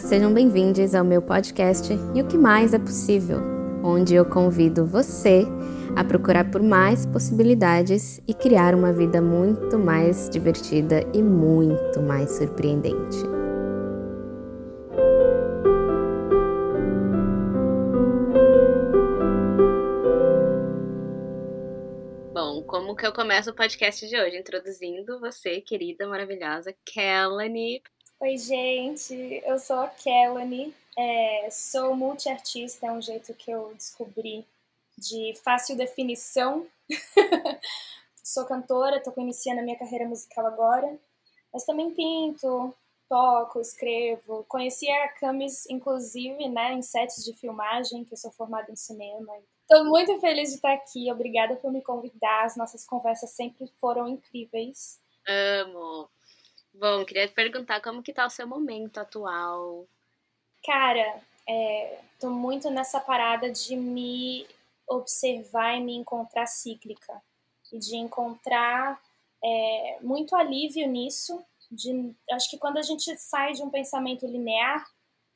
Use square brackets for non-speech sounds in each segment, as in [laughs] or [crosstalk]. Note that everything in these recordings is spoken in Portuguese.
Sejam bem-vindos ao meu podcast E o que mais é possível, onde eu convido você a procurar por mais possibilidades e criar uma vida muito mais divertida e muito mais surpreendente. Bom, como que eu começo o podcast de hoje? Introduzindo você, querida, maravilhosa Kelly. Oi, gente, eu sou a Kelly, é, sou multiartista, é um jeito que eu descobri de fácil definição. [laughs] sou cantora, estou iniciando a minha carreira musical agora, mas também pinto, toco, escrevo. Conheci a Camis, inclusive, né, em sets de filmagem, que eu sou formada em cinema. Estou muito feliz de estar aqui, obrigada por me convidar, as nossas conversas sempre foram incríveis. Amo! Bom, queria te perguntar como que tá o seu momento atual. Cara, é, tô muito nessa parada de me observar e me encontrar cíclica. E de encontrar é, muito alívio nisso. De, acho que quando a gente sai de um pensamento linear,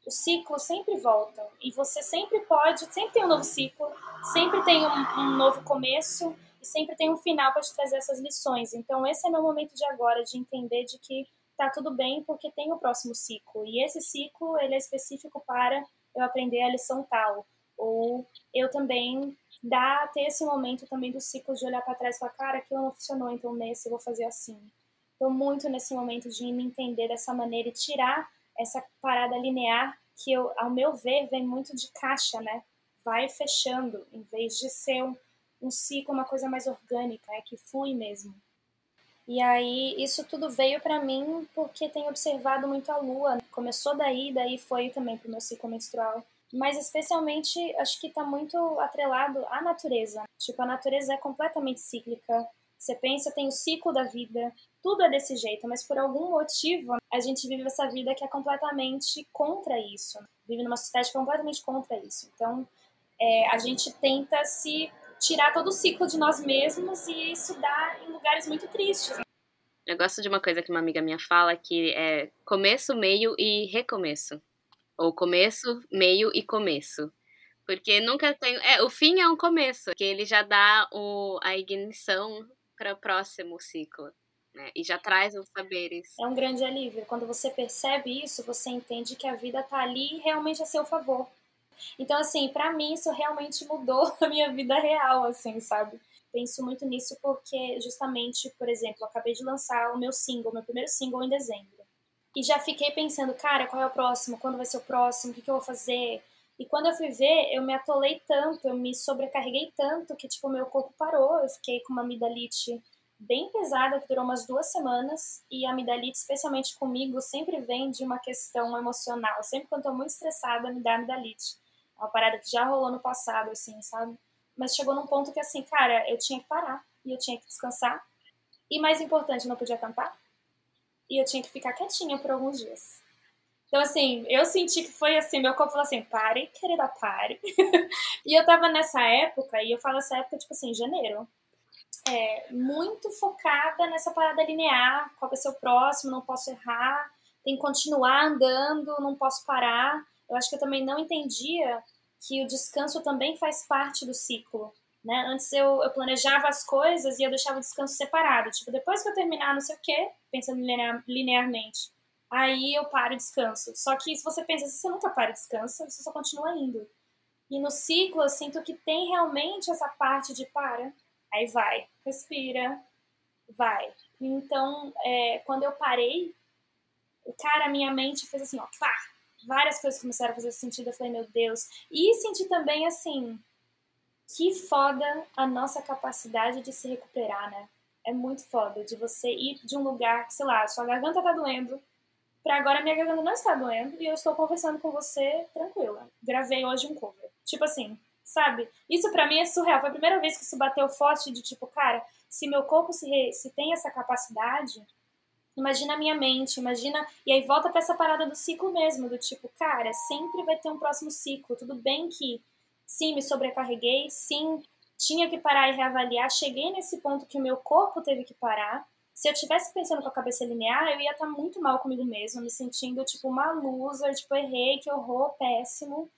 os ciclos sempre voltam. E você sempre pode, sempre tem um novo ciclo, sempre tem um, um novo começo e sempre tem um final para te trazer essas lições. Então, esse é meu momento de agora, de entender de que tá tudo bem porque tem o próximo ciclo. E esse ciclo, ele é específico para eu aprender a lição tal. Ou eu também dar, ter esse momento também do ciclo de olhar para trás e falar, cara, aquilo não funcionou, então nesse eu vou fazer assim. Estou muito nesse momento de me entender dessa maneira e tirar essa parada linear que, eu, ao meu ver, vem muito de caixa, né? Vai fechando, em vez de ser um, um ciclo, uma coisa mais orgânica, é que flui mesmo. E aí isso tudo veio para mim porque tenho observado muito a lua. Começou daí, daí foi também pro meu ciclo menstrual. Mas especialmente acho que está muito atrelado à natureza. Tipo, a natureza é completamente cíclica. Você pensa, tem o ciclo da vida, tudo é desse jeito, mas por algum motivo a gente vive essa vida que é completamente contra isso. Vive numa sociedade completamente contra isso. Então, é, a gente tenta se tirar todo o ciclo de nós mesmos e isso dá em lugares muito tristes. Eu gosto de uma coisa que uma amiga minha fala que é começo, meio e recomeço. Ou começo, meio e começo. Porque nunca tem. É, o fim é um começo, que ele já dá o, a ignição para o próximo ciclo. Né? E já traz os saberes. É um grande alívio. Quando você percebe isso, você entende que a vida tá ali realmente a seu favor. Então, assim, para mim isso realmente mudou [laughs] a minha vida real, assim, sabe? Penso muito nisso porque, justamente, por exemplo, acabei de lançar o meu single, meu primeiro single em dezembro. E já fiquei pensando, cara, qual é o próximo? Quando vai ser o próximo? O que, que eu vou fazer? E quando eu fui ver, eu me atolei tanto, eu me sobrecarreguei tanto que, tipo, meu corpo parou. Eu fiquei com uma amidalite bem pesada, que durou umas duas semanas. E a amidalite, especialmente comigo, sempre vem de uma questão emocional. Sempre quando eu tô muito estressada, me dá amidalite. Uma parada que já rolou no passado, assim, sabe? Mas chegou num ponto que, assim, cara, eu tinha que parar e eu tinha que descansar. E mais importante, não podia cantar. E eu tinha que ficar quietinha por alguns dias. Então, assim, eu senti que foi assim, meu corpo falou assim, pare, querida, pare. [laughs] e eu tava nessa época, e eu falo essa época, tipo assim, janeiro. É, muito focada nessa parada linear, qual vai ser o próximo, não posso errar, tem que continuar andando, não posso parar. Eu acho que eu também não entendia que o descanso também faz parte do ciclo. Né? Antes eu, eu planejava as coisas e eu deixava o descanso separado. Tipo, depois que eu terminar não sei o quê, pensando linear, linearmente, aí eu paro e descanso. Só que se você pensa, se você nunca para e descansa, você só continua indo. E no ciclo eu sinto que tem realmente essa parte de para, aí vai, respira, vai. Então, é, quando eu parei, cara, minha mente fez assim, ó, pá, várias coisas começaram a fazer sentido. Eu falei, meu Deus. E senti também assim, que foda a nossa capacidade de se recuperar, né? É muito foda de você ir de um lugar sei lá, sua garganta tá doendo, pra agora minha garganta não está doendo e eu estou conversando com você tranquila. Gravei hoje um cover. Tipo assim, sabe? Isso para mim é surreal. Foi a primeira vez que isso bateu forte de tipo, cara, se meu corpo se, re... se tem essa capacidade, Imagina a minha mente, imagina. E aí volta para essa parada do ciclo mesmo, do tipo, cara, sempre vai ter um próximo ciclo. Tudo bem que sim, me sobrecarreguei, sim, tinha que parar e reavaliar. Cheguei nesse ponto que o meu corpo teve que parar. Se eu tivesse pensando com a cabeça linear, eu ia estar tá muito mal comigo mesma, me sentindo tipo uma loser, tipo, errei, que horror, péssimo.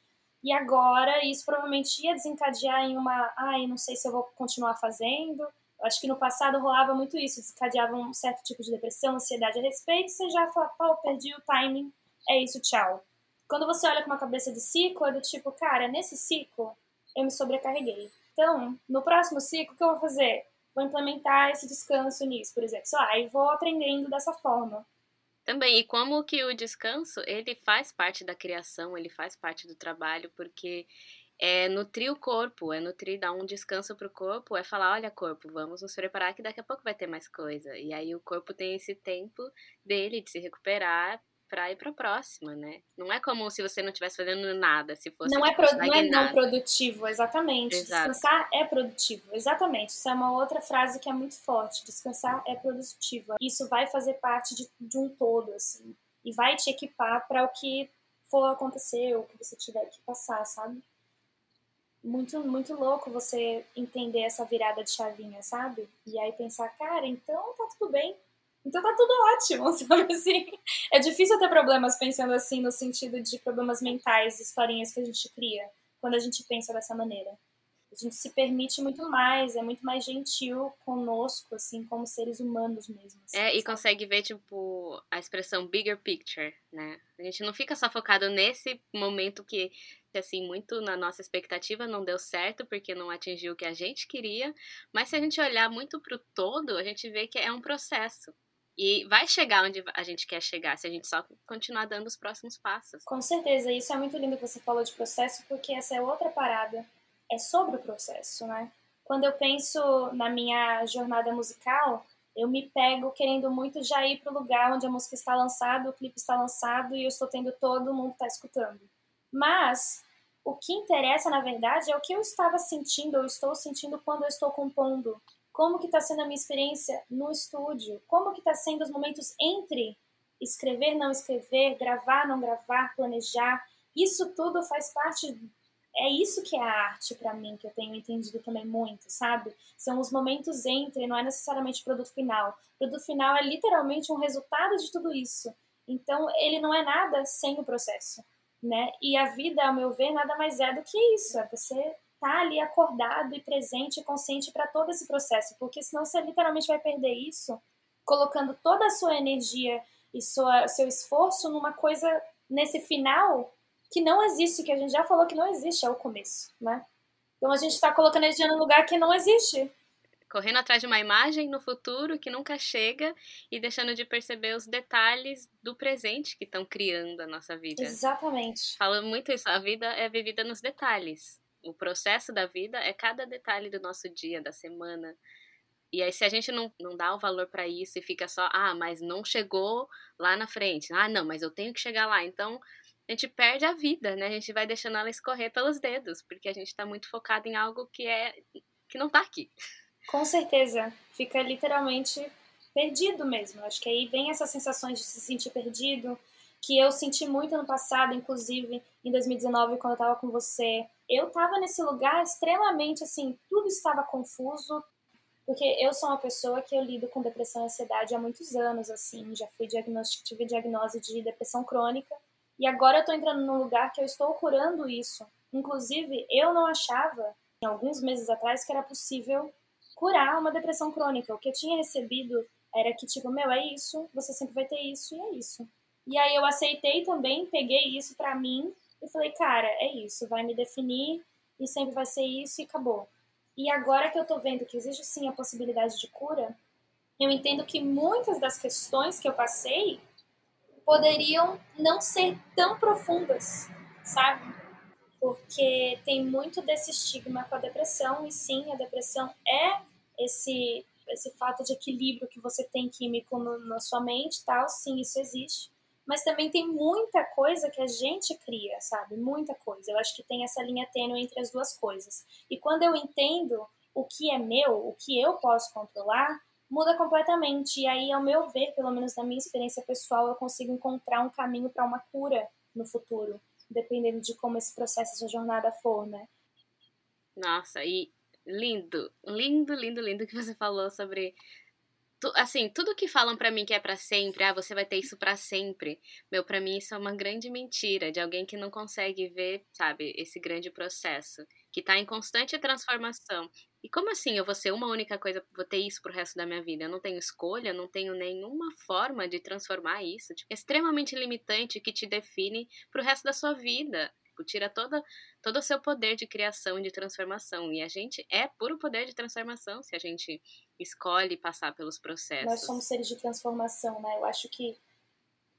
E agora isso provavelmente ia desencadear em uma, ai, não sei se eu vou continuar fazendo. Acho que no passado rolava muito isso, desencadeava um certo tipo de depressão, ansiedade a respeito, você já fala, pô, perdi o timing, é isso, tchau. Quando você olha com uma cabeça de ciclo, é do tipo, cara, nesse ciclo eu me sobrecarreguei. Então, no próximo ciclo, o que eu vou fazer? Vou implementar esse descanso nisso, por exemplo. Sei lá, e vou aprendendo dessa forma. Também, e como que o descanso, ele faz parte da criação, ele faz parte do trabalho, porque é nutrir o corpo, é nutrir, dar um descanso pro corpo, é falar, olha corpo, vamos nos preparar que daqui a pouco vai ter mais coisa. E aí o corpo tem esse tempo dele de se recuperar para ir para a próxima, né? Não é como se você não estivesse fazendo nada, se fosse Não é, pro, não, é não produtivo, exatamente. Exato. Descansar é produtivo, exatamente. Isso é uma outra frase que é muito forte. Descansar é produtivo. Isso vai fazer parte de, de um todo, assim. E vai te equipar para o que for acontecer, ou o que você tiver que passar, sabe? Muito, muito louco você entender essa virada de chavinha, sabe? E aí pensar, cara, então tá tudo bem então tá tudo ótimo, [laughs] sabe assim? É difícil ter problemas pensando assim, no sentido de problemas mentais, historinhas que a gente cria, quando a gente pensa dessa maneira. A gente se permite muito mais, é muito mais gentil conosco, assim, como seres humanos mesmo. Assim, é, e consegue ver, tipo, a expressão bigger picture, né? A gente não fica só focado nesse momento que, assim, muito na nossa expectativa não deu certo porque não atingiu o que a gente queria, mas se a gente olhar muito pro todo, a gente vê que é um processo. E vai chegar onde a gente quer chegar se a gente só continuar dando os próximos passos. Com certeza, isso é muito lindo que você falou de processo, porque essa é outra parada. É sobre o processo, né? Quando eu penso na minha jornada musical, eu me pego querendo muito já ir para o lugar onde a música está lançada, o clipe está lançado e eu estou tendo todo mundo está escutando. Mas o que interessa, na verdade, é o que eu estava sentindo ou estou sentindo quando eu estou compondo, como que está sendo a minha experiência no estúdio, como que está sendo os momentos entre escrever, não escrever, gravar, não gravar, planejar. Isso tudo faz parte é isso que é a arte para mim, que eu tenho entendido também muito, sabe? São os momentos entre, não é necessariamente o produto final. O produto final é literalmente um resultado de tudo isso. Então, ele não é nada sem o processo, né? E a vida, ao meu ver, nada mais é do que isso. É você estar tá ali acordado e presente e consciente para todo esse processo, porque senão você literalmente vai perder isso, colocando toda a sua energia e sua, seu esforço numa coisa nesse final que não existe, que a gente já falou que não existe, é o começo, né? Então a gente está colocando energia num lugar que não existe. Correndo atrás de uma imagem no futuro que nunca chega e deixando de perceber os detalhes do presente que estão criando a nossa vida. Exatamente. Falando muito isso, a vida é vivida nos detalhes o processo da vida é cada detalhe do nosso dia, da semana. E aí, se a gente não, não dá o valor para isso e fica só, ah, mas não chegou lá na frente, ah, não, mas eu tenho que chegar lá. Então, a gente perde a vida, né? A gente vai deixando ela escorrer pelos dedos, porque a gente está muito focado em algo que é que não tá aqui. Com certeza, fica literalmente perdido mesmo. Acho que aí vem essas sensações de se sentir perdido, que eu senti muito no passado, inclusive em 2019, quando eu estava com você. Eu estava nesse lugar extremamente assim, tudo estava confuso, porque eu sou uma pessoa que eu lido com depressão e ansiedade há muitos anos, assim, já fui diagnóstico, tive diagnose de depressão crônica, e agora eu estou entrando num lugar que eu estou curando isso. Inclusive, eu não achava, alguns meses atrás, que era possível curar uma depressão crônica. O que eu tinha recebido era que, tipo, meu, é isso, você sempre vai ter isso e é isso. E aí eu aceitei também, peguei isso para mim e falei, cara, é isso, vai me definir e sempre vai ser isso e acabou. E agora que eu tô vendo que existe sim a possibilidade de cura, eu entendo que muitas das questões que eu passei poderiam não ser tão profundas, sabe? Porque tem muito desse estigma com a depressão, e sim, a depressão é esse, esse fato de equilíbrio que você tem químico no, na sua mente tal, sim, isso existe mas também tem muita coisa que a gente cria, sabe? Muita coisa. Eu acho que tem essa linha tênue entre as duas coisas. E quando eu entendo o que é meu, o que eu posso controlar, muda completamente. E aí, ao meu ver, pelo menos na minha experiência pessoal, eu consigo encontrar um caminho para uma cura no futuro, dependendo de como esse processo, essa jornada for, né? Nossa, e lindo, lindo, lindo, lindo que você falou sobre assim, tudo que falam para mim que é para sempre, ah, você vai ter isso para sempre. Meu, para mim isso é uma grande mentira de alguém que não consegue ver, sabe, esse grande processo, que tá em constante transformação. E como assim eu vou ser uma única coisa, vou ter isso pro resto da minha vida? Eu não tenho escolha, não tenho nenhuma forma de transformar isso. Tipo, extremamente limitante que te define pro resto da sua vida. Tipo, tira toda, todo o seu poder de criação e de transformação. E a gente é puro poder de transformação se a gente escolhe passar pelos processos. Nós somos seres de transformação, né? Eu acho que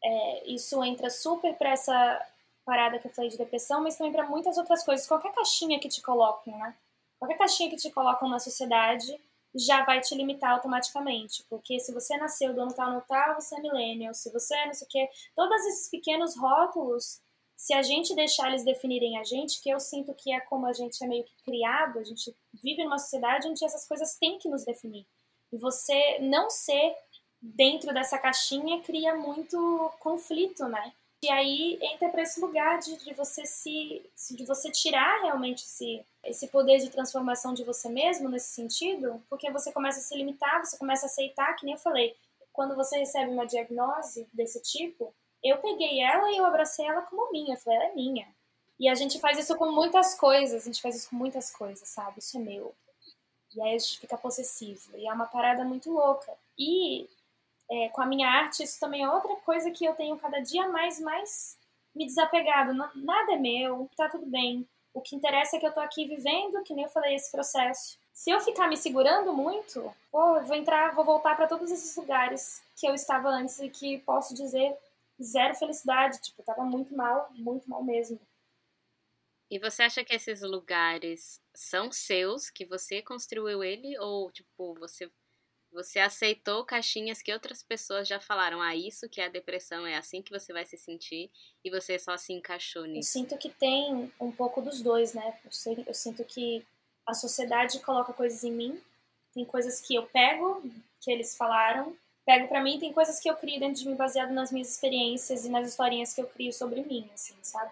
é, isso entra super para essa parada que eu falei de depressão, mas também para muitas outras coisas. Qualquer caixinha que te coloquem, né? Qualquer caixinha que te colocam na sociedade já vai te limitar automaticamente. Porque se você nasceu do ano tal no tal, você é millennial. Se você é não sei o quê. Todos esses pequenos rótulos, se a gente deixar eles definirem a gente, que eu sinto que é como a gente é meio que criado, a gente vive numa sociedade onde essas coisas têm que nos definir. E você não ser dentro dessa caixinha cria muito conflito, né? E aí entra para esse lugar de, de você se de você tirar realmente esse, esse poder de transformação de você mesmo nesse sentido, porque você começa a se limitar, você começa a aceitar, que nem eu falei, quando você recebe uma diagnose desse tipo, eu peguei ela e eu abracei ela como minha, eu falei, ela é minha. E a gente faz isso com muitas coisas, a gente faz isso com muitas coisas, sabe? Isso é meu. E aí a gente fica possessivo. E é uma parada muito louca. E é, com a minha arte, isso também é outra coisa que eu tenho cada dia mais, mais me desapegado. Nada é meu, tá tudo bem. O que interessa é que eu tô aqui vivendo, que nem eu falei, esse processo. Se eu ficar me segurando muito, eu vou entrar, vou voltar para todos esses lugares que eu estava antes e que posso dizer zero felicidade. Tipo, eu tava muito mal, muito mal mesmo. E você acha que esses lugares são seus, que você construiu ele, ou tipo, você você aceitou caixinhas que outras pessoas já falaram, ah, isso que é a depressão, é assim que você vai se sentir, e você só se encaixou nisso? Eu sinto que tem um pouco dos dois, né? Eu, sei, eu sinto que a sociedade coloca coisas em mim, tem coisas que eu pego, que eles falaram, pego para mim, tem coisas que eu crio dentro de mim baseado nas minhas experiências e nas historinhas que eu crio sobre mim, assim, sabe?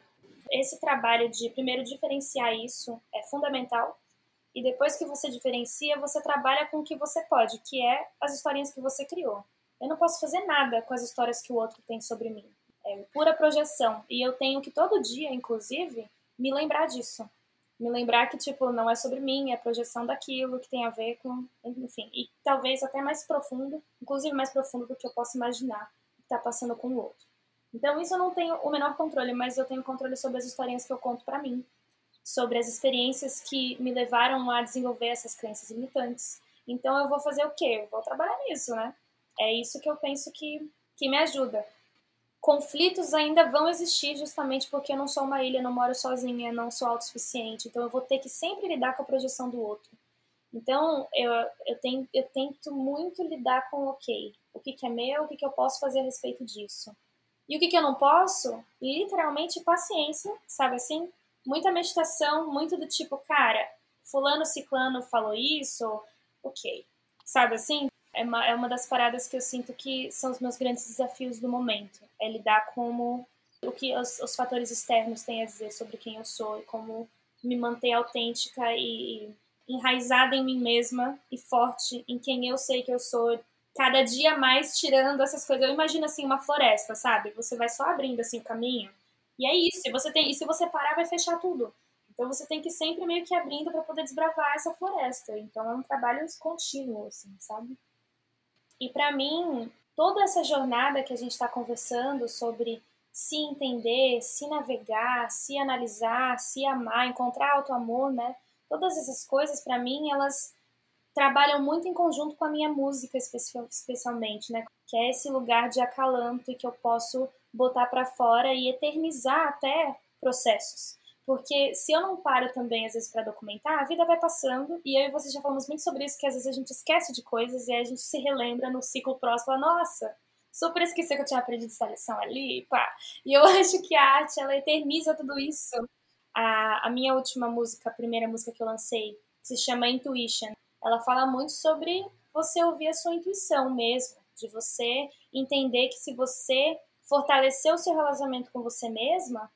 Esse trabalho de primeiro diferenciar isso é fundamental e depois que você diferencia, você trabalha com o que você pode, que é as historinhas que você criou. Eu não posso fazer nada com as histórias que o outro tem sobre mim. É pura projeção. E eu tenho que todo dia, inclusive, me lembrar disso. Me lembrar que, tipo, não é sobre mim, é projeção daquilo que tem a ver com. Enfim. E talvez até mais profundo, inclusive mais profundo do que eu posso imaginar que tá passando com o outro. Então, isso eu não tenho o menor controle, mas eu tenho controle sobre as historinhas que eu conto para mim sobre as experiências que me levaram a desenvolver essas crenças limitantes. Então eu vou fazer o quê? Eu vou trabalhar nisso, né? É isso que eu penso que, que me ajuda. Conflitos ainda vão existir justamente porque eu não sou uma ilha, não moro sozinha, não sou autossuficiente. Então eu vou ter que sempre lidar com a projeção do outro. Então eu, eu, tenho, eu tento muito lidar com ok, o que, que é meu, o que, que eu posso fazer a respeito disso. E o que, que eu não posso? Literalmente paciência, sabe assim? Muita meditação, muito do tipo, cara, fulano ciclano falou isso, ok. Sabe assim? É uma, é uma das paradas que eu sinto que são os meus grandes desafios do momento. É lidar como o que os, os fatores externos têm a dizer sobre quem eu sou e como me manter autêntica e enraizada em mim mesma e forte em quem eu sei que eu sou cada dia mais tirando essas coisas. Eu imagino assim uma floresta, sabe? Você vai só abrindo assim o caminho e é isso. E você tem, e se você parar, vai fechar tudo. Então você tem que sempre meio que abrindo para poder desbravar essa floresta. Então é um trabalho contínuo, assim, sabe? E para mim, toda essa jornada que a gente está conversando sobre se entender, se navegar, se analisar, se amar, encontrar auto-amor, né? Todas essas coisas, para mim, elas trabalham muito em conjunto com a minha música, especialmente, né? Que é esse lugar de acalanto e que eu posso botar para fora e eternizar até processos. Porque se eu não paro também, às vezes, para documentar, a vida vai passando, e eu e você já falamos muito sobre isso, que às vezes a gente esquece de coisas e a gente se relembra no ciclo próximo, nossa, super esqueci que eu tinha aprendido essa lição ali, pá. E eu [laughs] acho que a arte, ela eterniza tudo isso. A, a minha última música, a primeira música que eu lancei, se chama Intuition, ela fala muito sobre você ouvir a sua intuição mesmo, de você entender que se você fortalecer o seu relacionamento com você mesma,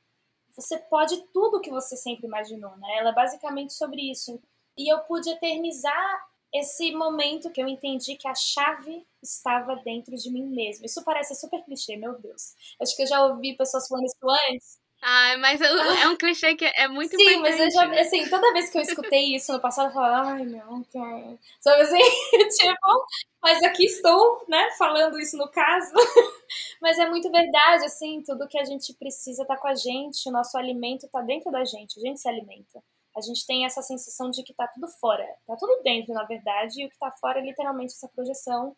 você pode tudo que você sempre imaginou, né? Ela é basicamente sobre isso. E eu pude eternizar esse momento que eu entendi que a chave estava dentro de mim mesmo. Isso parece super clichê, meu Deus. Acho que eu já ouvi pessoas falando isso antes. Ah, mas [laughs] é um clichê que é muito Sim, importante. mas eu já, assim, toda vez que eu escutei isso no passado, eu falava, ai, meu, não quero. Sabe assim? [laughs] tipo, mas aqui estou, né, falando isso no caso. [laughs] mas é muito verdade, assim, tudo que a gente precisa tá com a gente, o nosso alimento tá dentro da gente, a gente se alimenta. A gente tem essa sensação de que tá tudo fora. Tá tudo dentro, na verdade, e o que tá fora é literalmente essa projeção.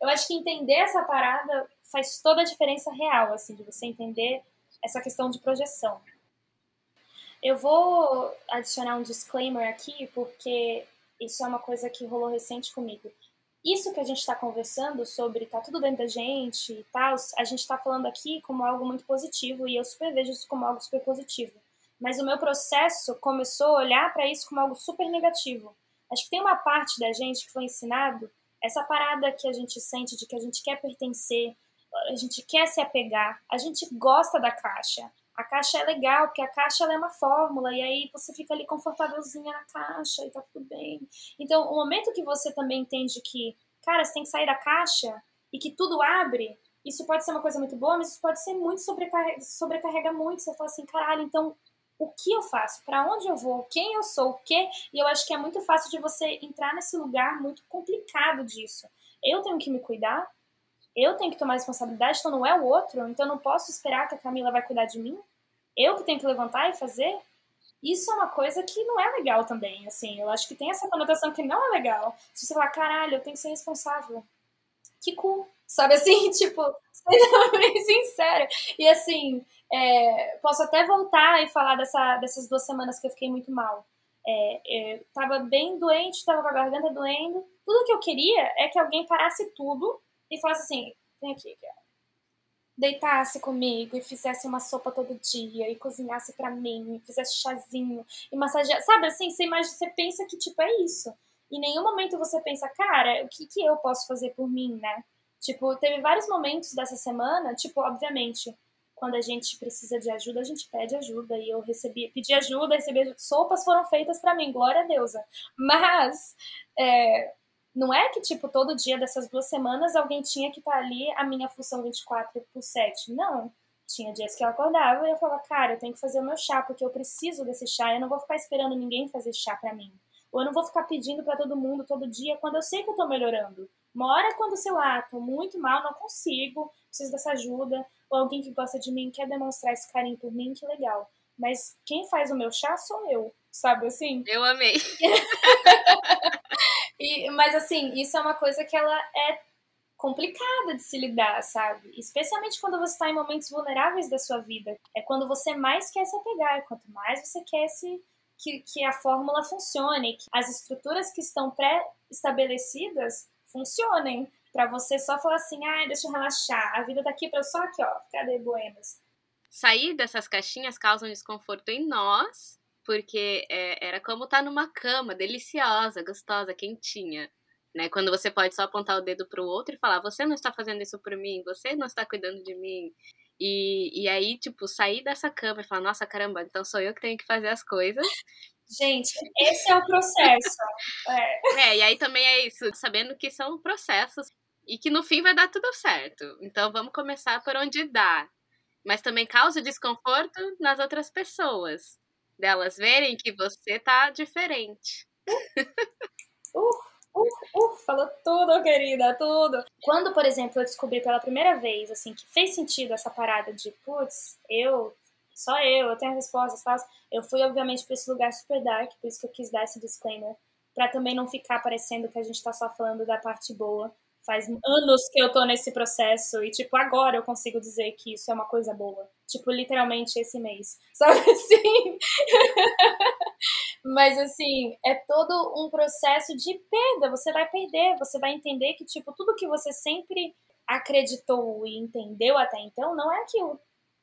Eu acho que entender essa parada faz toda a diferença real, assim, de você entender essa questão de projeção. Eu vou adicionar um disclaimer aqui, porque isso é uma coisa que rolou recente comigo. Isso que a gente está conversando sobre tá tudo dentro da gente e tal, a gente está falando aqui como algo muito positivo e eu super vejo isso como algo super positivo. Mas o meu processo começou a olhar para isso como algo super negativo. Acho que tem uma parte da gente que foi ensinado essa parada que a gente sente de que a gente quer pertencer, a gente quer se apegar, a gente gosta da caixa. A caixa é legal, porque a caixa é uma fórmula, e aí você fica ali confortávelzinha na caixa e tá tudo bem. Então, o momento que você também entende que, cara, você tem que sair da caixa e que tudo abre, isso pode ser uma coisa muito boa, mas isso pode ser muito sobrecarrega, sobrecarrega muito. Você fala assim, caralho, então o que eu faço? Para onde eu vou? Quem eu sou? O quê? E eu acho que é muito fácil de você entrar nesse lugar muito complicado disso. Eu tenho que me cuidar, eu tenho que tomar responsabilidade, então não é o outro, então não posso esperar que a Camila vai cuidar de mim. Eu que tenho que levantar e fazer. Isso é uma coisa que não é legal também, assim. Eu acho que tem essa conotação que não é legal. Se você falar, caralho, eu tenho que ser responsável. Que cool. Sabe assim, [laughs] tipo, sendo bem sincera. E assim, é, posso até voltar e falar dessa, dessas duas semanas que eu fiquei muito mal. É, eu tava bem doente, tava com a garganta doendo. Tudo que eu queria é que alguém parasse tudo e falasse assim: vem aqui, cara. Deitasse comigo e fizesse uma sopa todo dia e cozinhasse para mim, e fizesse chazinho e massageasse. Sabe assim, você, imagina, você pensa que tipo é isso. Em nenhum momento você pensa, cara, o que, que eu posso fazer por mim, né? Tipo, teve vários momentos dessa semana, tipo, obviamente, quando a gente precisa de ajuda, a gente pede ajuda. E eu recebi, pedi ajuda, recebi ajuda. Sopas foram feitas para mim, glória a Deus. Mas é, não é que, tipo, todo dia dessas duas semanas alguém tinha que estar tá ali a minha função 24 por 7. Não. Tinha dias que eu acordava e eu falava, cara, eu tenho que fazer o meu chá, porque eu preciso desse chá. Eu não vou ficar esperando ninguém fazer chá para mim. Ou eu não vou ficar pedindo para todo mundo todo dia quando eu sei que eu tô melhorando. Uma hora quando, sei lá, tô muito mal, não consigo, preciso dessa ajuda, ou alguém que gosta de mim quer demonstrar esse carinho por mim, que legal. Mas quem faz o meu chá sou eu, sabe assim? Eu amei. [laughs] E, mas assim, isso é uma coisa que ela é complicada de se lidar, sabe? Especialmente quando você está em momentos vulneráveis da sua vida. É quando você mais quer se apegar, é quanto mais você quer se, que, que a fórmula funcione, que as estruturas que estão pré-estabelecidas funcionem. Para você só falar assim, ah, deixa eu relaxar, a vida tá para eu só aqui, ó, ficar de boemas. Sair dessas caixinhas causa um desconforto em nós porque é, era como estar tá numa cama deliciosa, gostosa, quentinha. Né? Quando você pode só apontar o dedo para o outro e falar: Você não está fazendo isso por mim, você não está cuidando de mim. E, e aí, tipo, sair dessa cama e falar: Nossa, caramba, então sou eu que tenho que fazer as coisas. Gente, esse é o processo. É. [laughs] é, e aí também é isso, sabendo que são processos e que no fim vai dar tudo certo. Então vamos começar por onde dá. Mas também causa desconforto nas outras pessoas delas verem que você tá diferente. Uh, uh, uh, falou tudo, querida, tudo. Quando, por exemplo, eu descobri pela primeira vez, assim, que fez sentido essa parada de, putz, eu, só eu, eu tenho respostas, tal, eu fui, obviamente, pra esse lugar super dark, por isso que eu quis dar esse disclaimer, pra também não ficar parecendo que a gente tá só falando da parte boa faz anos que eu tô nesse processo e, tipo, agora eu consigo dizer que isso é uma coisa boa. Tipo, literalmente esse mês. [laughs] Sabe assim? Mas, assim, é todo um processo de perda. Você vai perder, você vai entender que, tipo, tudo que você sempre acreditou e entendeu até então não é aquilo.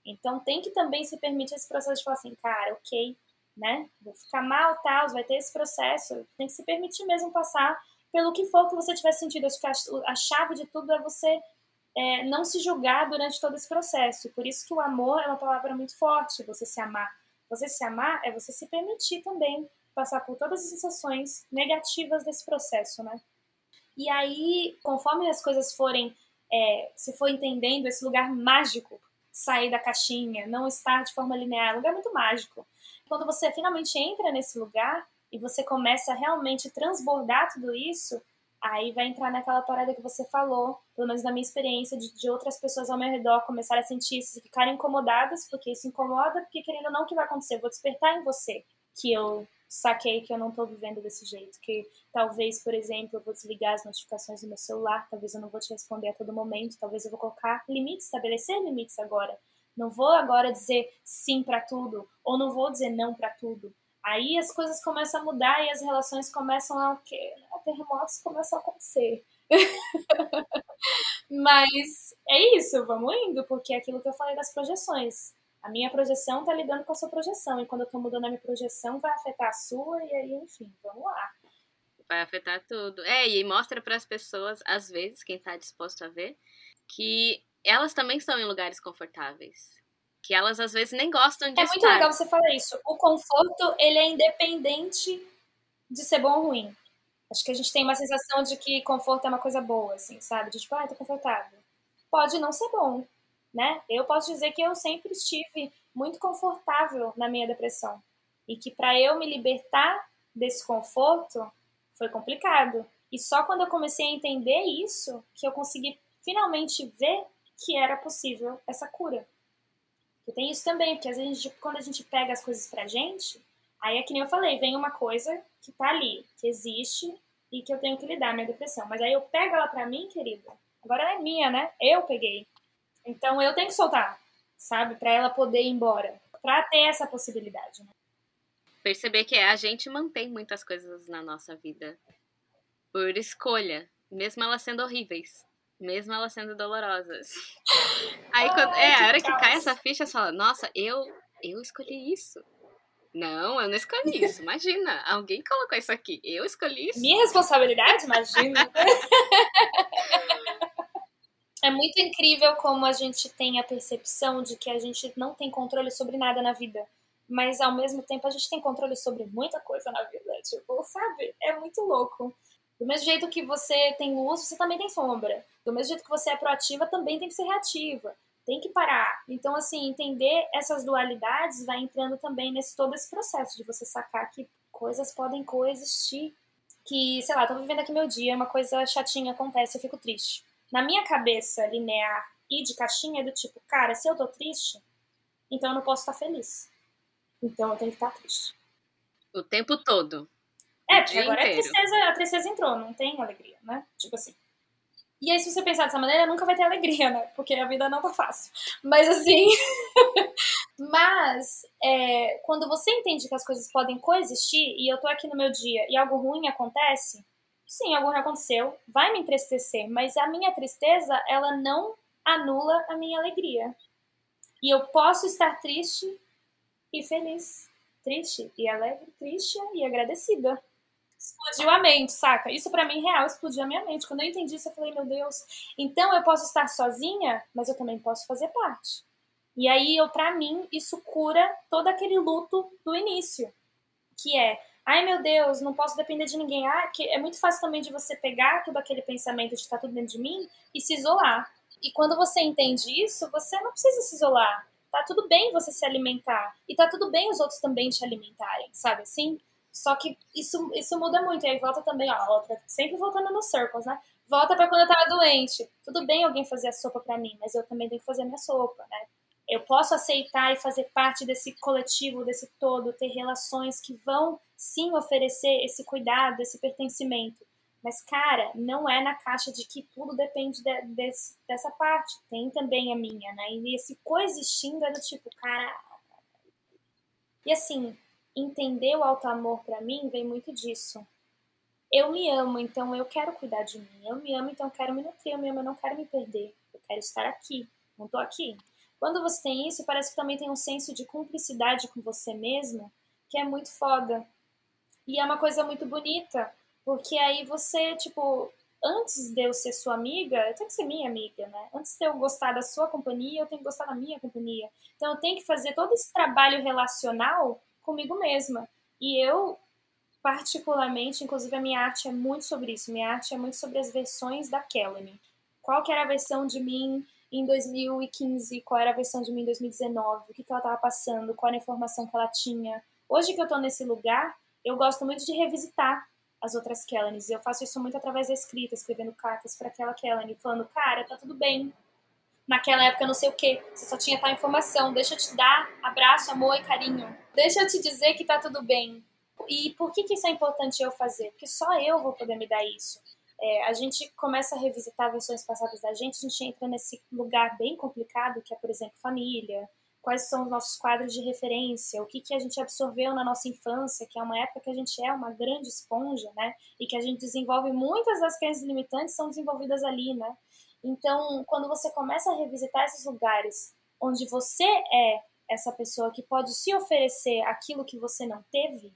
Então, tem que também se permitir esse processo de falar assim, cara, ok, né? Vou ficar mal, tal, vai ter esse processo. Tem que se permitir mesmo passar pelo que for que você tiver sentido. Acho que a, a chave de tudo é você é, não se julgar durante todo esse processo. Por isso que o amor é uma palavra muito forte, você se amar. Você se amar é você se permitir também passar por todas as sensações negativas desse processo, né? E aí, conforme as coisas forem, é, se for entendendo esse lugar mágico, sair da caixinha, não estar de forma linear, é um lugar muito mágico. Quando você finalmente entra nesse lugar e você começa a realmente transbordar tudo isso, aí vai entrar naquela parada que você falou, pelo menos na minha experiência, de, de outras pessoas ao meu redor começarem a sentir isso, ficarem incomodadas, porque isso incomoda, porque querendo ou não, o que vai acontecer? Vou despertar em você que eu saquei que eu não tô vivendo desse jeito, que talvez, por exemplo, eu vou desligar as notificações do meu celular, talvez eu não vou te responder a todo momento, talvez eu vou colocar limites, estabelecer limites agora. Não vou agora dizer sim para tudo, ou não vou dizer não para tudo. Aí as coisas começam a mudar e as relações começam a quê? Terremotos começam a acontecer. [laughs] Mas é isso, vamos indo, porque é aquilo que eu falei das projeções. A minha projeção está lidando com a sua projeção, e quando eu estou mudando a minha projeção, vai afetar a sua, e aí, enfim, vamos lá. Vai afetar tudo. É, e mostra para as pessoas, às vezes, quem está disposto a ver, que elas também estão em lugares confortáveis que elas às vezes nem gostam de É estar. muito legal você falar isso. O conforto, ele é independente de ser bom ou ruim. Acho que a gente tem uma sensação de que conforto é uma coisa boa, assim, sabe? De tipo, ah, tô confortável. Pode não ser bom, né? Eu posso dizer que eu sempre estive muito confortável na minha depressão. E que para eu me libertar desse conforto foi complicado. E só quando eu comecei a entender isso que eu consegui finalmente ver que era possível essa cura. E tem isso também, porque às vezes a gente, quando a gente pega as coisas pra gente, aí é que nem eu falei, vem uma coisa que tá ali, que existe e que eu tenho que lidar, minha depressão. Mas aí eu pego ela pra mim, querida, agora ela é minha, né? Eu peguei. Então eu tenho que soltar, sabe? Pra ela poder ir embora. Pra ter essa possibilidade, né? Perceber que a gente mantém muitas coisas na nossa vida por escolha, mesmo elas sendo horríveis mesmo elas sendo dolorosas. [laughs] Aí quando, é, a hora que cai essa ficha, você fala, nossa, eu, eu escolhi isso. Não, eu não escolhi isso. Imagina, alguém colocou isso aqui. Eu escolhi isso. Minha responsabilidade, imagina. [laughs] é muito incrível como a gente tem a percepção de que a gente não tem controle sobre nada na vida. Mas ao mesmo tempo a gente tem controle sobre muita coisa na vida. Tipo, sabe? É muito louco. Do mesmo jeito que você tem luz, você também tem sombra. Do mesmo jeito que você é proativa, também tem que ser reativa. Tem que parar. Então, assim, entender essas dualidades vai entrando também nesse todo esse processo de você sacar que coisas podem coexistir. Que, sei lá, tô vivendo aqui meu dia, uma coisa chatinha acontece, eu fico triste. Na minha cabeça linear e de caixinha é do tipo, cara, se eu tô triste, então eu não posso estar feliz. Então eu tenho que estar triste. O tempo todo. É, porque agora a tristeza, a tristeza entrou, não tem alegria, né? Tipo assim. E aí, se você pensar dessa maneira, nunca vai ter alegria, né? Porque a vida não tá fácil. Mas assim. [laughs] Mas, é, quando você entende que as coisas podem coexistir, e eu tô aqui no meu dia e algo ruim acontece, sim, algo ruim aconteceu, vai me entristecer, mas a minha tristeza, ela não anula a minha alegria. E eu posso estar triste e feliz. Triste e alegre, triste e agradecida explodiu a mente, saca? Isso para mim real explodiu a minha mente. Quando eu entendi isso, eu falei, meu Deus, então eu posso estar sozinha, mas eu também posso fazer parte. E aí, eu para mim, isso cura todo aquele luto do início, que é, ai meu Deus, não posso depender de ninguém. Ah, que é muito fácil também de você pegar todo aquele pensamento de estar tudo dentro de mim e se isolar. E quando você entende isso, você não precisa se isolar. Tá tudo bem você se alimentar. E tá tudo bem os outros também te alimentarem, sabe assim? Só que isso, isso muda muito. E aí volta também, ó, outra, sempre voltando nos circles, né? Volta para quando eu tava doente. Tudo bem alguém fazer a sopa para mim, mas eu também tenho que fazer minha sopa, né? Eu posso aceitar e fazer parte desse coletivo, desse todo, ter relações que vão sim oferecer esse cuidado, esse pertencimento. Mas, cara, não é na caixa de que tudo depende de, desse, dessa parte. Tem também a minha, né? E esse coexistindo é do tipo, cara. E assim, entender o alto amor para mim vem muito disso. Eu me amo, então eu quero cuidar de mim. Eu me amo, então eu quero me nutrir. Eu me amo, eu não quero me perder. Eu quero estar aqui. Não tô aqui. Quando você tem isso, parece que também tem um senso de cumplicidade com você mesmo, que é muito foda. E é uma coisa muito bonita, porque aí você, tipo, antes de eu ser sua amiga, eu tenho que ser minha amiga, né? Antes de eu gostar da sua companhia, eu tenho que gostar da minha companhia. Então eu tenho que fazer todo esse trabalho relacional comigo mesma. E eu particularmente, inclusive a minha arte é muito sobre isso. Minha arte é muito sobre as versões da Kelly. Qual que era a versão de mim em 2015, qual era a versão de mim em 2019, o que, que ela estava passando, qual era a informação que ela tinha. Hoje que eu estou nesse lugar, eu gosto muito de revisitar as outras Kellens. Eu faço isso muito através da escrita, escrevendo cartas para aquela Kellen, falando, cara, tá tudo bem. Naquela época não sei o que, você só tinha tal informação, deixa eu te dar abraço, amor e carinho. Deixa eu te dizer que tá tudo bem. E por que, que isso é importante eu fazer? Porque só eu vou poder me dar isso é, a gente começa a revisitar versões passadas da gente, a gente entra nesse lugar bem complicado, que é, por exemplo, família, quais são os nossos quadros de referência, o que, que a gente absorveu na nossa infância, que é uma época que a gente é uma grande esponja, né? E que a gente desenvolve muitas das crenças limitantes são desenvolvidas ali, né? Então, quando você começa a revisitar esses lugares onde você é essa pessoa que pode se oferecer aquilo que você não teve,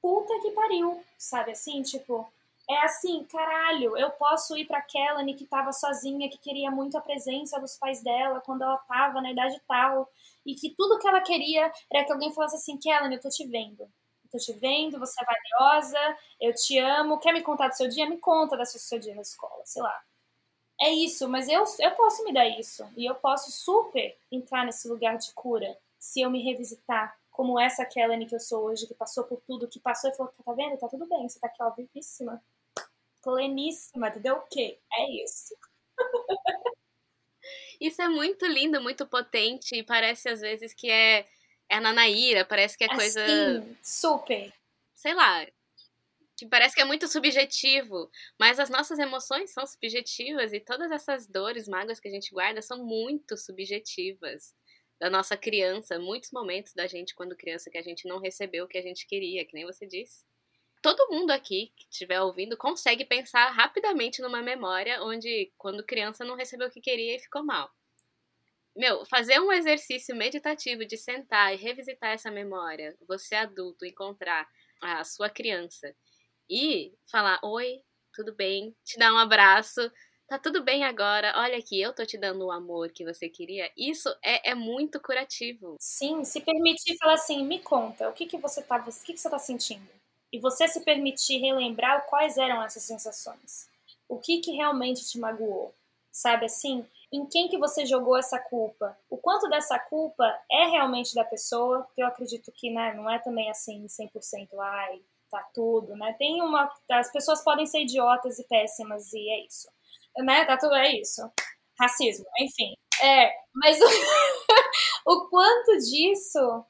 puta que pariu, sabe assim? Tipo, é assim, caralho, eu posso ir pra Kelly que tava sozinha, que queria muito a presença dos pais dela quando ela tava na idade tal, e que tudo que ela queria era que alguém falasse assim, Kelly, eu tô te vendo. Tô te vendo, você é valiosa, eu te amo, quer me contar do seu dia? Me conta do seu dia na escola, sei lá. É isso, mas eu, eu posso me dar isso. E eu posso super entrar nesse lugar de cura se eu me revisitar como essa Kelly que eu sou hoje, que passou por tudo, que passou e falou, tá vendo? Tá tudo bem, você tá aqui, ó, vivíssima pleníssima, entendeu? O quê? É isso. [laughs] Isso é muito lindo, muito potente e parece às vezes que é, é a Nanaíra, parece que é coisa. Sim, super. Sei lá. Que parece que é muito subjetivo, mas as nossas emoções são subjetivas e todas essas dores, mágoas que a gente guarda são muito subjetivas da nossa criança, muitos momentos da gente quando criança que a gente não recebeu o que a gente queria, que nem você disse todo mundo aqui que estiver ouvindo consegue pensar rapidamente numa memória onde, quando criança, não recebeu o que queria e ficou mal. Meu, fazer um exercício meditativo de sentar e revisitar essa memória, você adulto, encontrar a sua criança e falar: Oi, tudo bem? Te dar um abraço. Tá tudo bem agora, olha aqui, eu tô te dando o amor que você queria. Isso é, é muito curativo. Sim, se permitir falar assim, me conta, o que, que você tá. O que, que você tá sentindo? e você se permitir relembrar quais eram essas sensações. O que, que realmente te magoou? Sabe assim? Em quem que você jogou essa culpa? O quanto dessa culpa é realmente da pessoa? Porque eu acredito que né, não é também assim 100%, ai, tá tudo, né? Tem uma... As pessoas podem ser idiotas e péssimas e é isso. Né? Tá tudo, é isso. Racismo, enfim. É, mas o, [laughs] o quanto disso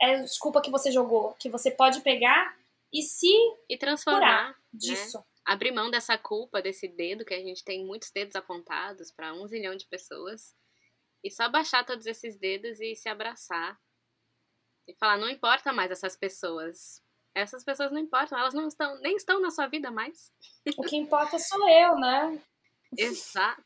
é desculpa que você jogou, que você pode pegar e se e transformar né? disso. Né? Abrir mão dessa culpa, desse dedo, que a gente tem muitos dedos apontados para um zilhão de pessoas, e só baixar todos esses dedos e se abraçar. E falar, não importa mais essas pessoas. Essas pessoas não importam, elas não estão, nem estão na sua vida mais. O que importa sou eu, né? Exato.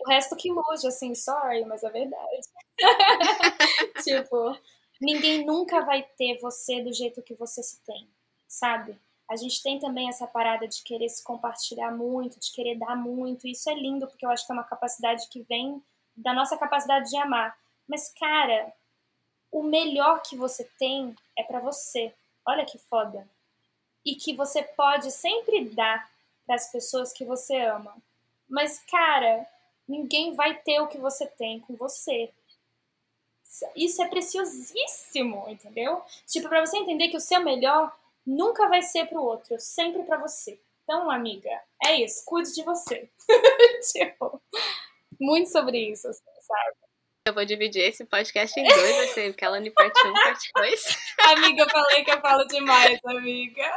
O resto que mude, assim, sorry, mas é verdade. [laughs] tipo, ninguém nunca vai ter você do jeito que você se tem sabe? A gente tem também essa parada de querer se compartilhar muito, de querer dar muito. Isso é lindo, porque eu acho que é uma capacidade que vem da nossa capacidade de amar. Mas, cara, o melhor que você tem é para você. Olha que foda. E que você pode sempre dar para as pessoas que você ama. Mas, cara, ninguém vai ter o que você tem com você. Isso é preciosíssimo, entendeu? Tipo, para você entender que o seu melhor nunca vai ser pro outro, sempre para você. Então, amiga, é isso, cuide de você. [laughs] tipo, muito sobre isso, sabe? Eu vou dividir esse podcast em dois, vai ser Kelly parte 1, parte 2. amiga, eu falei que eu falo demais, amiga.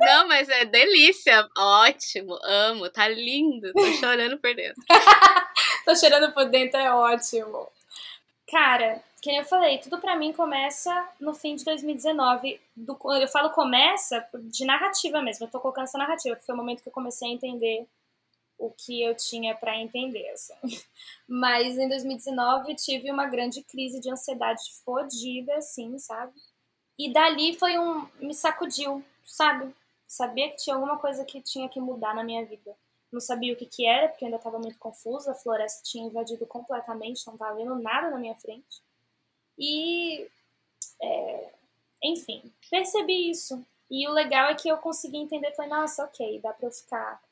Não, mas é delícia, ótimo, amo, tá lindo, tô chorando por dentro. [laughs] tô chorando por dentro, é ótimo. Cara, que eu falei, tudo para mim começa no fim de 2019. Do, eu falo começa de narrativa mesmo, eu tô colocando essa narrativa, porque foi o momento que eu comecei a entender o que eu tinha para entender, assim. [laughs] Mas em 2019 tive uma grande crise de ansiedade fodida, assim, sabe? E dali foi um. me sacudiu, sabe? Sabia que tinha alguma coisa que tinha que mudar na minha vida. Não sabia o que, que era, porque ainda estava muito confusa, a floresta tinha invadido completamente, não estava vendo nada na minha frente. E, é, enfim, percebi isso. E o legal é que eu consegui entender, falei, nossa, ok, dá pra eu ficar.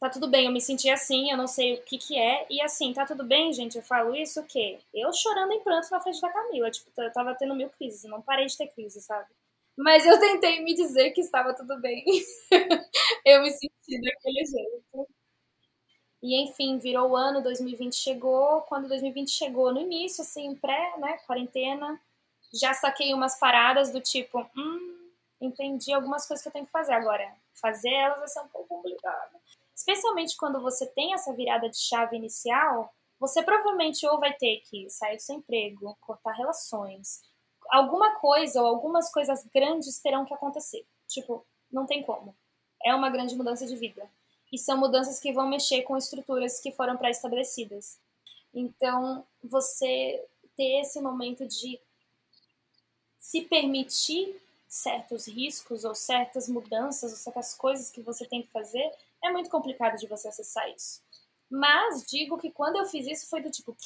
Tá tudo bem, eu me senti assim, eu não sei o que que é. E assim, tá tudo bem, gente? Eu falo isso o quê? Eu chorando em prantos na frente da Camila. Tipo, eu tava tendo mil crises, não parei de ter crise, sabe? Mas eu tentei me dizer que estava tudo bem. [laughs] eu me senti daquele jeito. E enfim, virou o ano, 2020 chegou. Quando 2020 chegou no início, assim, pré, né, quarentena, já saquei umas paradas do tipo, hum, entendi algumas coisas que eu tenho que fazer agora. Fazer elas vai ser um pouco complicado. Especialmente quando você tem essa virada de chave inicial, você provavelmente ou vai ter que sair do seu emprego, cortar relações, alguma coisa ou algumas coisas grandes terão que acontecer. Tipo, não tem como. É uma grande mudança de vida. E são mudanças que vão mexer com estruturas que foram pré-estabelecidas. Então, você ter esse momento de se permitir certos riscos ou certas mudanças ou certas coisas que você tem que fazer, é muito complicado de você acessar isso. Mas digo que quando eu fiz isso foi do tipo,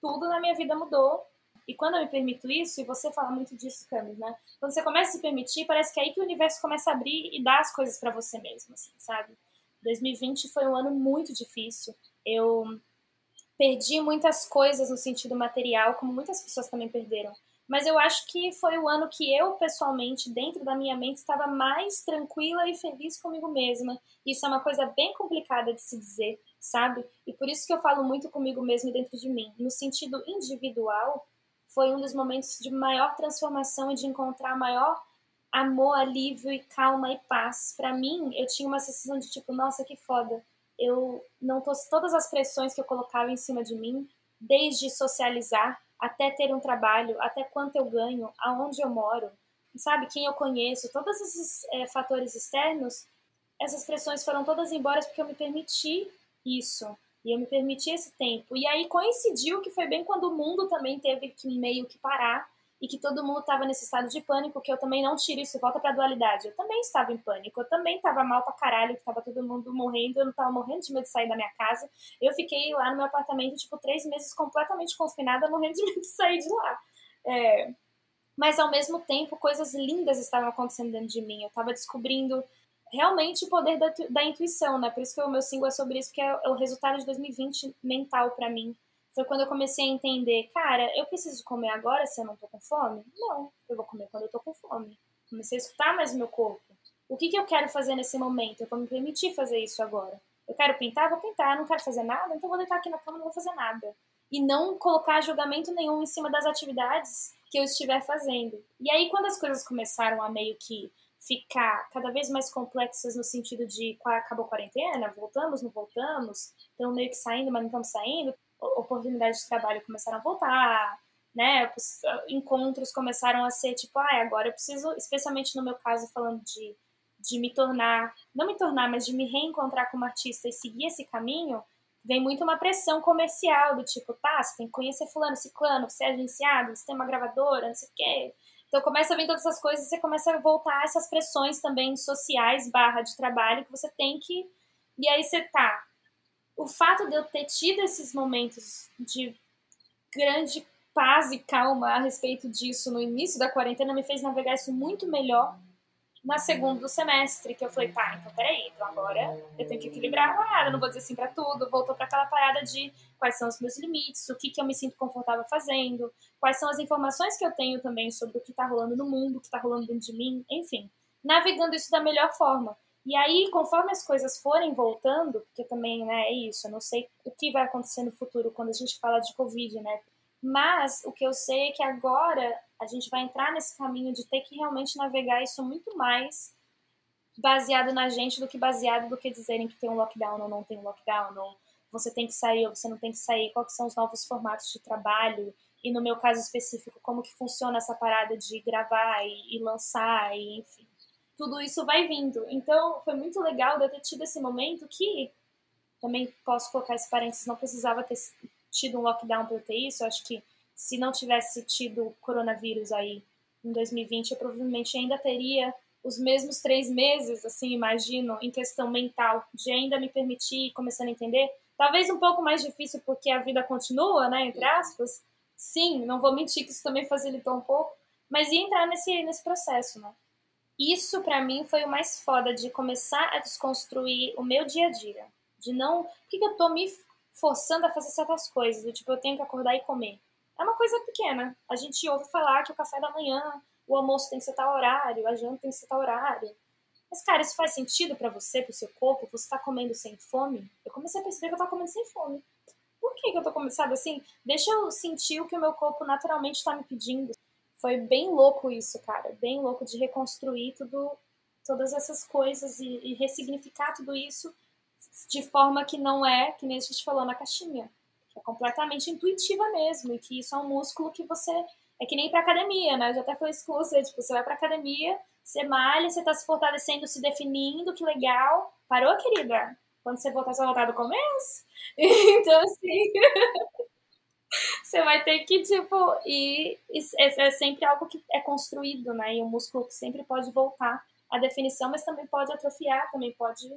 tudo na minha vida mudou e quando eu me permito isso, e você fala muito disso, Camis, né? Quando você começa a se permitir, parece que é aí que o universo começa a abrir e dar as coisas para você mesmo, assim, sabe? 2020 foi um ano muito difícil. Eu perdi muitas coisas no sentido material, como muitas pessoas também perderam. Mas eu acho que foi o ano que eu, pessoalmente, dentro da minha mente, estava mais tranquila e feliz comigo mesma. Isso é uma coisa bem complicada de se dizer, sabe? E por isso que eu falo muito comigo mesmo dentro de mim. No sentido individual, foi um dos momentos de maior transformação e de encontrar maior amor, alívio e calma e paz. Para mim, eu tinha uma sensação de tipo, nossa, que foda. Eu não tô todas as pressões que eu colocava em cima de mim, desde socializar até ter um trabalho, até quanto eu ganho, aonde eu moro, sabe, quem eu conheço, todos esses é, fatores externos, essas pressões foram todas embora porque eu me permiti isso. E eu me permiti esse tempo. E aí coincidiu que foi bem quando o mundo também teve que meio que parar e que todo mundo estava nesse estado de pânico, que eu também não tiro isso, volta pra dualidade. Eu também estava em pânico, eu também estava mal pra caralho, que tava todo mundo morrendo, eu não tava morrendo de medo de sair da minha casa. Eu fiquei lá no meu apartamento, tipo, três meses completamente confinada, morrendo de medo de sair de lá. É... Mas ao mesmo tempo, coisas lindas estavam acontecendo dentro de mim. Eu estava descobrindo realmente o poder da, da intuição, né? Por isso que o meu single é sobre isso, que é o resultado de 2020 mental para mim. Foi quando eu comecei a entender, cara, eu preciso comer agora se eu não tô com fome? Não, eu vou comer quando eu tô com fome. Comecei a escutar mais o meu corpo. O que, que eu quero fazer nesse momento? Eu vou me permitir fazer isso agora. Eu quero pintar, vou pintar. Eu não quero fazer nada, então vou deitar aqui na cama e não vou fazer nada. E não colocar julgamento nenhum em cima das atividades que eu estiver fazendo. E aí, quando as coisas começaram a meio que ficar cada vez mais complexas no sentido de acabou a quarentena, voltamos, não voltamos, estamos meio que saindo, mas não estamos saindo, oportunidades de trabalho começaram a voltar, né? Encontros começaram a ser tipo, ah, agora eu preciso, especialmente no meu caso, falando de, de me tornar, não me tornar, mas de me reencontrar como artista e seguir esse caminho, vem muito uma pressão comercial do tipo, tá, você tem que conhecer fulano, ciclano, você é agenciado, você tem uma gravadora, não sei o quê então começa a vir todas essas coisas e você começa a voltar essas pressões também sociais, barra de trabalho, que você tem que. E aí você tá. O fato de eu ter tido esses momentos de grande paz e calma a respeito disso no início da quarentena me fez navegar isso muito melhor na segundo semestre, que eu falei, tá, então peraí, então agora eu tenho que equilibrar a parada, não vou dizer sim pra tudo, voltou para aquela parada de quais são os meus limites, o que, que eu me sinto confortável fazendo, quais são as informações que eu tenho também sobre o que tá rolando no mundo, o que tá rolando dentro de mim, enfim, navegando isso da melhor forma. E aí, conforme as coisas forem voltando, porque também, né, é isso, eu não sei o que vai acontecer no futuro quando a gente fala de Covid, né, mas o que eu sei é que agora a gente vai entrar nesse caminho de ter que realmente navegar isso muito mais baseado na gente do que baseado do que dizerem que tem um lockdown ou não tem um lockdown, ou você tem que sair ou você não tem que sair, quais são os novos formatos de trabalho, e no meu caso específico, como que funciona essa parada de gravar e, e lançar, e enfim. Tudo isso vai vindo. Então, foi muito legal de eu ter tido esse momento que também posso colocar esse parênteses, não precisava ter tido um lockdown para ter isso. Eu acho que se não tivesse tido coronavírus aí em 2020, eu provavelmente ainda teria os mesmos três meses, assim, imagino, em questão mental, de ainda me permitir começando a entender. Talvez um pouco mais difícil porque a vida continua, né, entre aspas. Sim, não vou mentir que isso também facilitou um pouco, mas ia entrar nesse, nesse processo, né? Isso para mim foi o mais foda de começar a desconstruir o meu dia a dia. De não. Por que, que eu tô me forçando a fazer certas coisas? Do tipo, eu tenho que acordar e comer. É uma coisa pequena. A gente ouve falar que o café da manhã, o almoço tem que ser tal horário, a janta tem que ser tal horário. Mas, cara, isso faz sentido para você, pro seu corpo? Você tá comendo sem fome? Eu comecei a perceber que eu tava comendo sem fome. Por que, que eu tô sabe assim? Deixa eu sentir o que o meu corpo naturalmente tá me pedindo. Foi bem louco isso, cara. Bem louco de reconstruir tudo, todas essas coisas e, e ressignificar tudo isso de forma que não é, que nem a gente falou na caixinha, que é completamente intuitiva mesmo, e que isso é um músculo que você. É que nem pra academia, né? Eu já até falei isso você, tipo, você vai pra academia, você malha, você tá se fortalecendo, se definindo, que legal. Parou, querida? Quando você voltar, você vai voltar do começo? [laughs] Então, assim. [laughs] você vai ter que, tipo, e é, é sempre algo que é construído, né? E o músculo que sempre pode voltar à definição, mas também pode atrofiar, também pode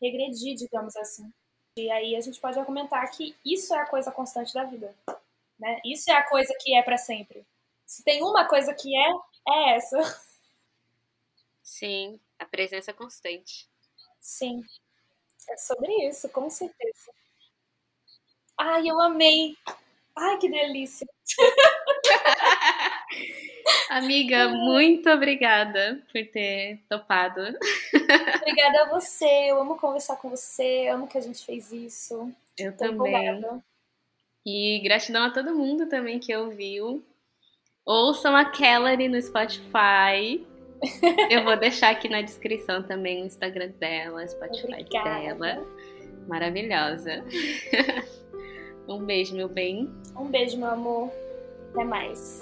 regredir, digamos assim. E aí a gente pode argumentar que isso é a coisa constante da vida, né? Isso é a coisa que é para sempre. Se tem uma coisa que é, é essa. [laughs] Sim, a presença constante. Sim. É sobre isso, com certeza. Ai, eu amei. Ai, que delícia. [laughs] Amiga, muito obrigada por ter topado. Obrigada a você. Eu amo conversar com você. amo que a gente fez isso. Eu Tô também. Empolgada. E gratidão a todo mundo também que ouviu. Ouçam a Kellery no Spotify. [laughs] Eu vou deixar aqui na descrição também o Instagram dela, o Spotify Obrigada. dela. Maravilhosa. [laughs] Um beijo, meu bem. Um beijo, meu amor. Até mais.